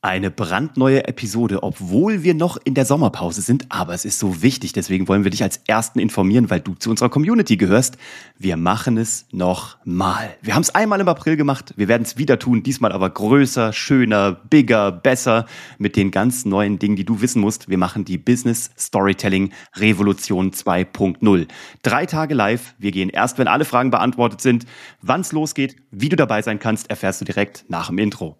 Eine brandneue Episode, obwohl wir noch in der Sommerpause sind, aber es ist so wichtig, deswegen wollen wir dich als Ersten informieren, weil du zu unserer Community gehörst. Wir machen es nochmal. Wir haben es einmal im April gemacht, wir werden es wieder tun, diesmal aber größer, schöner, bigger, besser, mit den ganz neuen Dingen, die du wissen musst. Wir machen die Business Storytelling Revolution 2.0. Drei Tage live, wir gehen erst, wenn alle Fragen beantwortet sind. Wann es losgeht, wie du dabei sein kannst, erfährst du direkt nach dem Intro.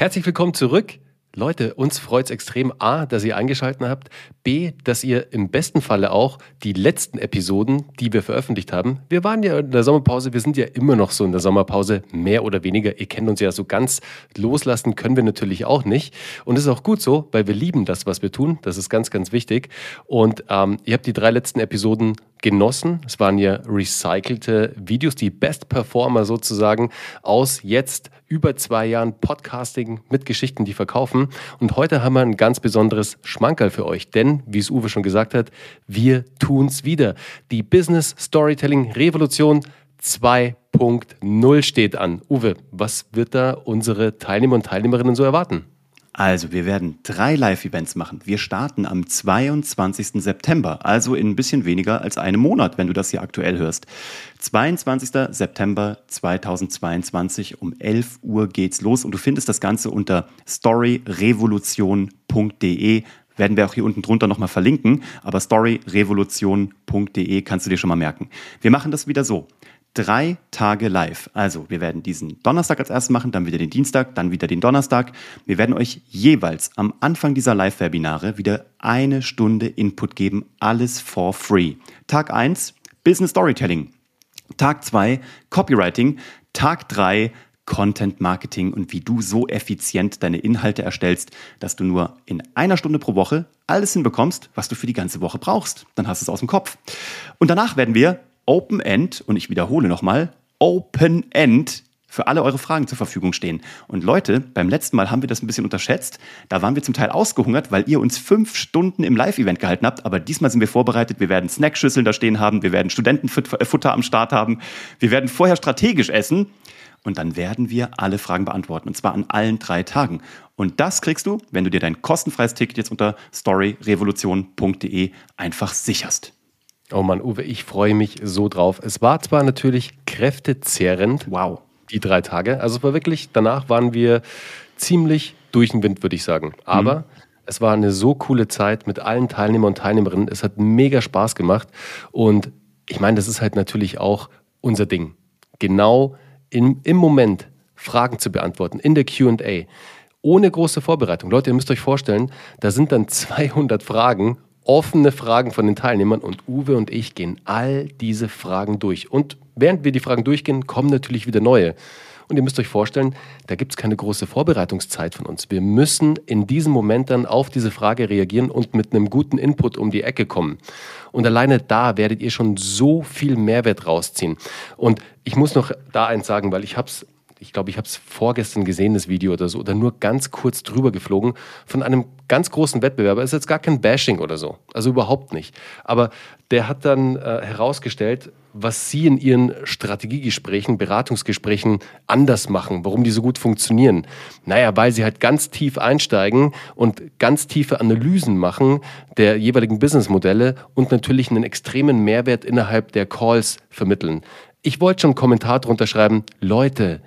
Herzlich willkommen zurück. Leute, uns freut es extrem A, dass ihr eingeschaltet habt, B, dass ihr im besten Falle auch die letzten Episoden, die wir veröffentlicht haben, wir waren ja in der Sommerpause, wir sind ja immer noch so in der Sommerpause, mehr oder weniger, ihr kennt uns ja so ganz, loslassen können wir natürlich auch nicht und es ist auch gut so, weil wir lieben das, was wir tun, das ist ganz, ganz wichtig und ähm, ihr habt die drei letzten Episoden genossen. Es waren ja recycelte Videos, die Best Performer sozusagen aus jetzt über zwei Jahren Podcasting mit Geschichten, die verkaufen. Und heute haben wir ein ganz besonderes Schmankerl für euch, denn, wie es Uwe schon gesagt hat, wir tun's wieder. Die Business Storytelling Revolution 2.0 steht an. Uwe, was wird da unsere Teilnehmer und Teilnehmerinnen so erwarten? Also, wir werden drei Live-Events machen. Wir starten am 22. September, also in ein bisschen weniger als einem Monat, wenn du das hier aktuell hörst. 22. September 2022 um 11 Uhr geht's los und du findest das Ganze unter storyrevolution.de werden wir auch hier unten drunter nochmal verlinken, aber storyrevolution.de kannst du dir schon mal merken. Wir machen das wieder so drei Tage live. Also wir werden diesen Donnerstag als erstes machen, dann wieder den Dienstag, dann wieder den Donnerstag. Wir werden euch jeweils am Anfang dieser Live-Webinare wieder eine Stunde Input geben, alles for free. Tag eins Business Storytelling. Tag zwei Copywriting. Tag drei Content Marketing und wie du so effizient deine Inhalte erstellst, dass du nur in einer Stunde pro Woche alles hinbekommst, was du für die ganze Woche brauchst. Dann hast du es aus dem Kopf. Und danach werden wir Open End, und ich wiederhole nochmal, Open End für alle eure Fragen zur Verfügung stehen. Und Leute, beim letzten Mal haben wir das ein bisschen unterschätzt. Da waren wir zum Teil ausgehungert, weil ihr uns fünf Stunden im Live-Event gehalten habt. Aber diesmal sind wir vorbereitet. Wir werden Snackschüsseln da stehen haben. Wir werden Studentenfutter am Start haben. Wir werden vorher strategisch essen. Und dann werden wir alle Fragen beantworten. Und zwar an allen drei Tagen. Und das kriegst du, wenn du dir dein kostenfreies Ticket jetzt unter storyrevolution.de einfach sicherst. Oh Mann, Uwe, ich freue mich so drauf. Es war zwar natürlich kräftezehrend, wow, die drei Tage. Also es war wirklich, danach waren wir ziemlich durch den Wind, würde ich sagen. Aber mhm. es war eine so coole Zeit mit allen Teilnehmern und Teilnehmerinnen. Es hat mega Spaß gemacht. Und ich meine, das ist halt natürlich auch unser Ding. Genau in, im Moment Fragen zu beantworten in der QA. Ohne große Vorbereitung. Leute, ihr müsst euch vorstellen, da sind dann 200 Fragen offene Fragen von den Teilnehmern und Uwe und ich gehen all diese Fragen durch. Und während wir die Fragen durchgehen, kommen natürlich wieder neue. Und ihr müsst euch vorstellen, da gibt es keine große Vorbereitungszeit von uns. Wir müssen in diesem Moment dann auf diese Frage reagieren und mit einem guten Input um die Ecke kommen. Und alleine da werdet ihr schon so viel Mehrwert rausziehen. Und ich muss noch da eins sagen, weil ich habe es ich glaube, ich habe es vorgestern gesehen, das Video oder so, oder nur ganz kurz drüber geflogen von einem ganz großen Wettbewerber. Ist jetzt gar kein Bashing oder so, also überhaupt nicht. Aber der hat dann äh, herausgestellt, was Sie in Ihren Strategiegesprächen, Beratungsgesprächen anders machen, warum die so gut funktionieren. Naja, weil Sie halt ganz tief einsteigen und ganz tiefe Analysen machen der jeweiligen Businessmodelle und natürlich einen extremen Mehrwert innerhalb der Calls vermitteln. Ich wollte schon einen Kommentar drunter schreiben, Leute,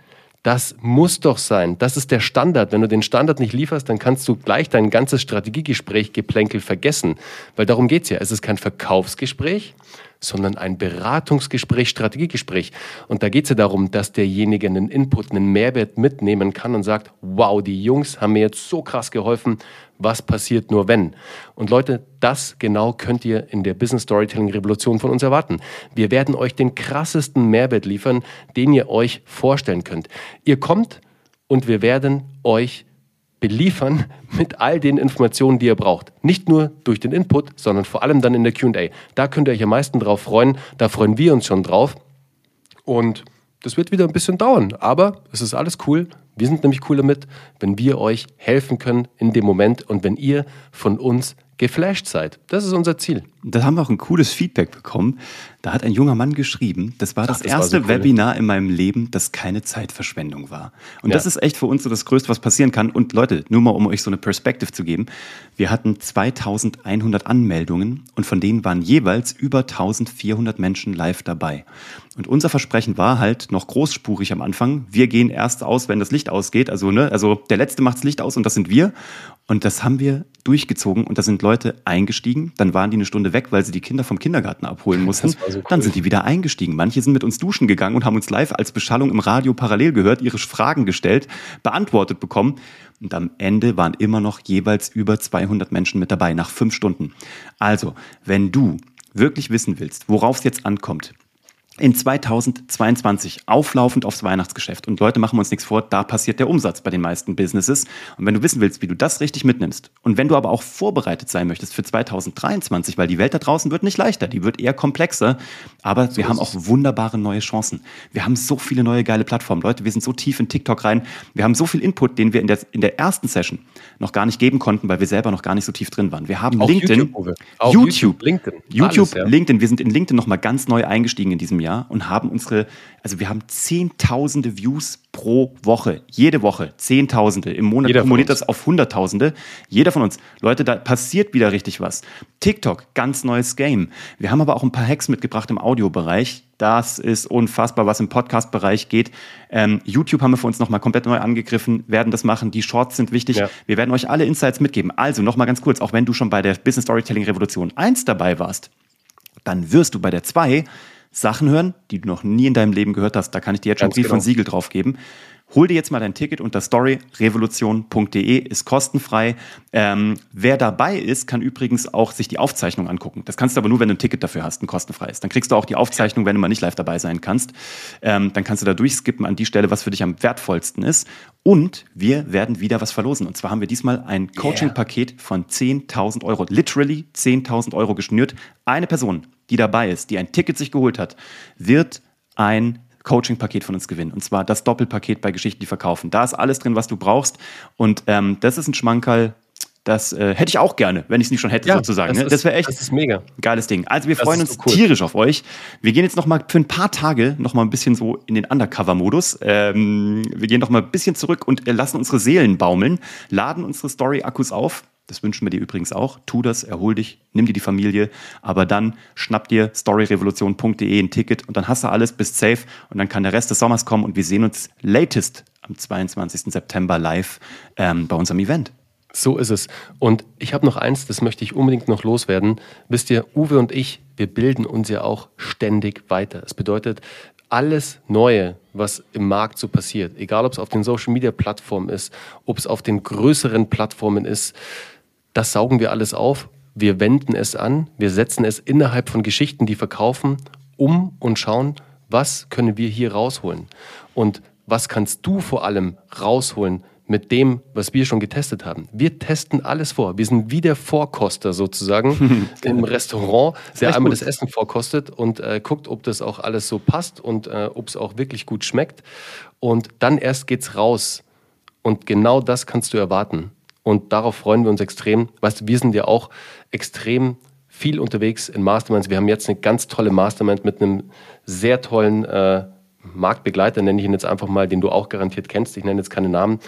das muss doch sein. Das ist der Standard. Wenn du den Standard nicht lieferst, dann kannst du gleich dein ganzes Strategiegespräch Geplänkel vergessen. Weil darum geht's ja. Es ist kein Verkaufsgespräch, sondern ein Beratungsgespräch, Strategiegespräch. Und da geht's ja darum, dass derjenige einen Input, einen Mehrwert mitnehmen kann und sagt, wow, die Jungs haben mir jetzt so krass geholfen was passiert nur wenn. Und Leute, das genau könnt ihr in der Business Storytelling Revolution von uns erwarten. Wir werden euch den krassesten Mehrwert liefern, den ihr euch vorstellen könnt. Ihr kommt und wir werden euch beliefern mit all den Informationen, die ihr braucht. Nicht nur durch den Input, sondern vor allem dann in der QA. Da könnt ihr euch am meisten drauf freuen. Da freuen wir uns schon drauf. Und das wird wieder ein bisschen dauern, aber es ist alles cool. Wir sind nämlich cool damit, wenn wir euch helfen können in dem Moment und wenn ihr von uns geflasht seid. Das ist unser Ziel. Da haben wir auch ein cooles Feedback bekommen. Da hat ein junger Mann geschrieben, das war das, Ach, das erste war so cool. Webinar in meinem Leben, das keine Zeitverschwendung war. Und ja. das ist echt für uns so das Größte, was passieren kann. Und Leute, nur mal um euch so eine Perspektive zu geben. Wir hatten 2100 Anmeldungen und von denen waren jeweils über 1400 Menschen live dabei. Und unser Versprechen war halt noch großspurig am Anfang. Wir gehen erst aus, wenn das Licht ausgeht. Also, ne, also der Letzte macht das Licht aus und das sind wir. Und das haben wir durchgezogen und da sind Leute eingestiegen. Dann waren die eine Stunde weg, weil sie die Kinder vom Kindergarten abholen mussten. So cool. Dann sind die wieder eingestiegen. Manche sind mit uns duschen gegangen und haben uns live als Beschallung im Radio parallel gehört, ihre Fragen gestellt, beantwortet bekommen. Und am Ende waren immer noch jeweils über 200 Menschen mit dabei nach fünf Stunden. Also, wenn du wirklich wissen willst, worauf es jetzt ankommt, in 2022 auflaufend aufs Weihnachtsgeschäft. Und Leute, machen wir uns nichts vor, da passiert der Umsatz bei den meisten Businesses. Und wenn du wissen willst, wie du das richtig mitnimmst und wenn du aber auch vorbereitet sein möchtest für 2023, weil die Welt da draußen wird nicht leichter, die wird eher komplexer, aber so wir haben auch wunderbare neue Chancen. Wir haben so viele neue geile Plattformen. Leute, wir sind so tief in TikTok rein. Wir haben so viel Input, den wir in der, in der ersten Session noch gar nicht geben konnten, weil wir selber noch gar nicht so tief drin waren. Wir haben auch LinkedIn, YouTube, YouTube, YouTube, LinkedIn, YouTube, Alles, ja. LinkedIn. Wir sind in LinkedIn noch mal ganz neu eingestiegen in diesem Jahr und haben unsere, also wir haben zehntausende Views pro Woche, jede Woche, zehntausende. Im Monat Jeder kumuliert das auf Hunderttausende. Jeder von uns. Leute, da passiert wieder richtig was. TikTok, ganz neues Game. Wir haben aber auch ein paar Hacks mitgebracht im Audiobereich. Das ist unfassbar, was im Podcast-Bereich geht. Ähm, YouTube haben wir für uns nochmal komplett neu angegriffen, werden das machen. Die Shorts sind wichtig. Ja. Wir werden euch alle Insights mitgeben. Also nochmal ganz kurz, auch wenn du schon bei der Business Storytelling Revolution 1 dabei warst, dann wirst du bei der 2 Sachen hören, die du noch nie in deinem Leben gehört hast. Da kann ich dir jetzt schon Brief genau. von Siegel drauf geben. Hol dir jetzt mal dein Ticket unter storyrevolution.de, ist kostenfrei. Ähm, wer dabei ist, kann übrigens auch sich die Aufzeichnung angucken. Das kannst du aber nur, wenn du ein Ticket dafür hast, ein kostenfreies. Dann kriegst du auch die Aufzeichnung, wenn du mal nicht live dabei sein kannst. Ähm, dann kannst du da durchskippen an die Stelle, was für dich am wertvollsten ist. Und wir werden wieder was verlosen. Und zwar haben wir diesmal ein Coaching-Paket von 10.000 Euro, literally 10.000 Euro geschnürt. Eine Person, die dabei ist, die ein Ticket sich geholt hat, wird ein Coaching-Paket von uns gewinnen. Und zwar das Doppelpaket bei Geschichten, die verkaufen. Da ist alles drin, was du brauchst. Und ähm, das ist ein Schmankerl, das äh, hätte ich auch gerne, wenn ich es nicht schon hätte, ja, sozusagen. Das, ne? das wäre echt das ist mega. geiles Ding. Also wir das freuen uns so cool. tierisch auf euch. Wir gehen jetzt noch mal für ein paar Tage noch mal ein bisschen so in den Undercover-Modus. Ähm, wir gehen noch mal ein bisschen zurück und äh, lassen unsere Seelen baumeln, laden unsere Story-Akkus auf das wünschen wir dir übrigens auch. Tu das, erhol dich, nimm dir die Familie, aber dann schnapp dir storyrevolution.de ein Ticket und dann hast du alles, bist safe und dann kann der Rest des Sommers kommen und wir sehen uns latest am 22. September live ähm, bei unserem Event. So ist es. Und ich habe noch eins, das möchte ich unbedingt noch loswerden. Wisst ihr, Uwe und ich, wir bilden uns ja auch ständig weiter. Es bedeutet, alles Neue, was im Markt so passiert, egal ob es auf den Social-Media-Plattformen ist, ob es auf den größeren Plattformen ist, das saugen wir alles auf, wir wenden es an, wir setzen es innerhalb von Geschichten, die verkaufen, um und schauen, was können wir hier rausholen. Und was kannst du vor allem rausholen mit dem, was wir schon getestet haben. Wir testen alles vor. Wir sind wie der Vorkoster sozusagen im Restaurant, der einmal gut. das Essen vorkostet und äh, guckt, ob das auch alles so passt und äh, ob es auch wirklich gut schmeckt. Und dann erst geht's raus. Und genau das kannst du erwarten. Und darauf freuen wir uns extrem. Weißt du, wir sind ja auch extrem viel unterwegs in Masterminds. Wir haben jetzt eine ganz tolle Mastermind mit einem sehr tollen äh, Marktbegleiter, nenne ich ihn jetzt einfach mal, den du auch garantiert kennst. Ich nenne jetzt keine Namen.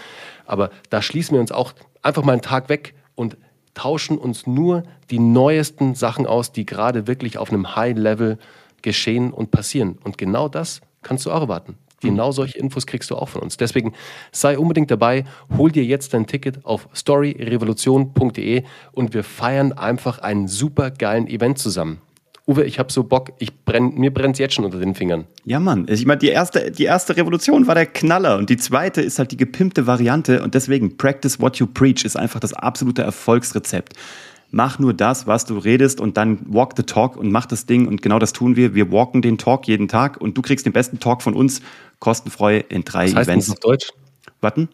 Aber da schließen wir uns auch einfach mal einen Tag weg und tauschen uns nur die neuesten Sachen aus, die gerade wirklich auf einem High-Level geschehen und passieren. Und genau das kannst du auch erwarten. Genau solche Infos kriegst du auch von uns. Deswegen sei unbedingt dabei, hol dir jetzt dein Ticket auf storyrevolution.de und wir feiern einfach einen super geilen Event zusammen. Uwe, ich habe so Bock, ich brenn, mir brennt es jetzt schon unter den Fingern. Ja, Mann. Ich meine, die erste, die erste Revolution war der Knaller und die zweite ist halt die gepimpte Variante und deswegen Practice What You Preach ist einfach das absolute Erfolgsrezept mach nur das, was du redest und dann walk the talk und mach das Ding und genau das tun wir. Wir walken den Talk jeden Tag und du kriegst den besten Talk von uns kostenfrei in drei was heißt Events. Das auf Deutsch? Warten.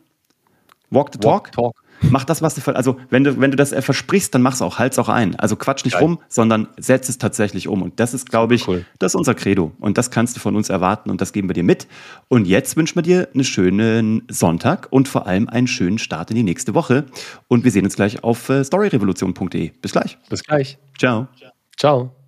Walk the Talk? Walk, talk. Mach das, was du, also wenn du, wenn du das versprichst, dann mach's auch, halt's auch ein. Also quatsch nicht Geil. rum, sondern setz es tatsächlich um. Und das ist, glaube ich, cool. das ist unser Credo. Und das kannst du von uns erwarten und das geben wir dir mit. Und jetzt wünschen wir dir einen schönen Sonntag und vor allem einen schönen Start in die nächste Woche. Und wir sehen uns gleich auf äh, storyrevolution.de. Bis gleich. Bis gleich. Ciao. Ciao.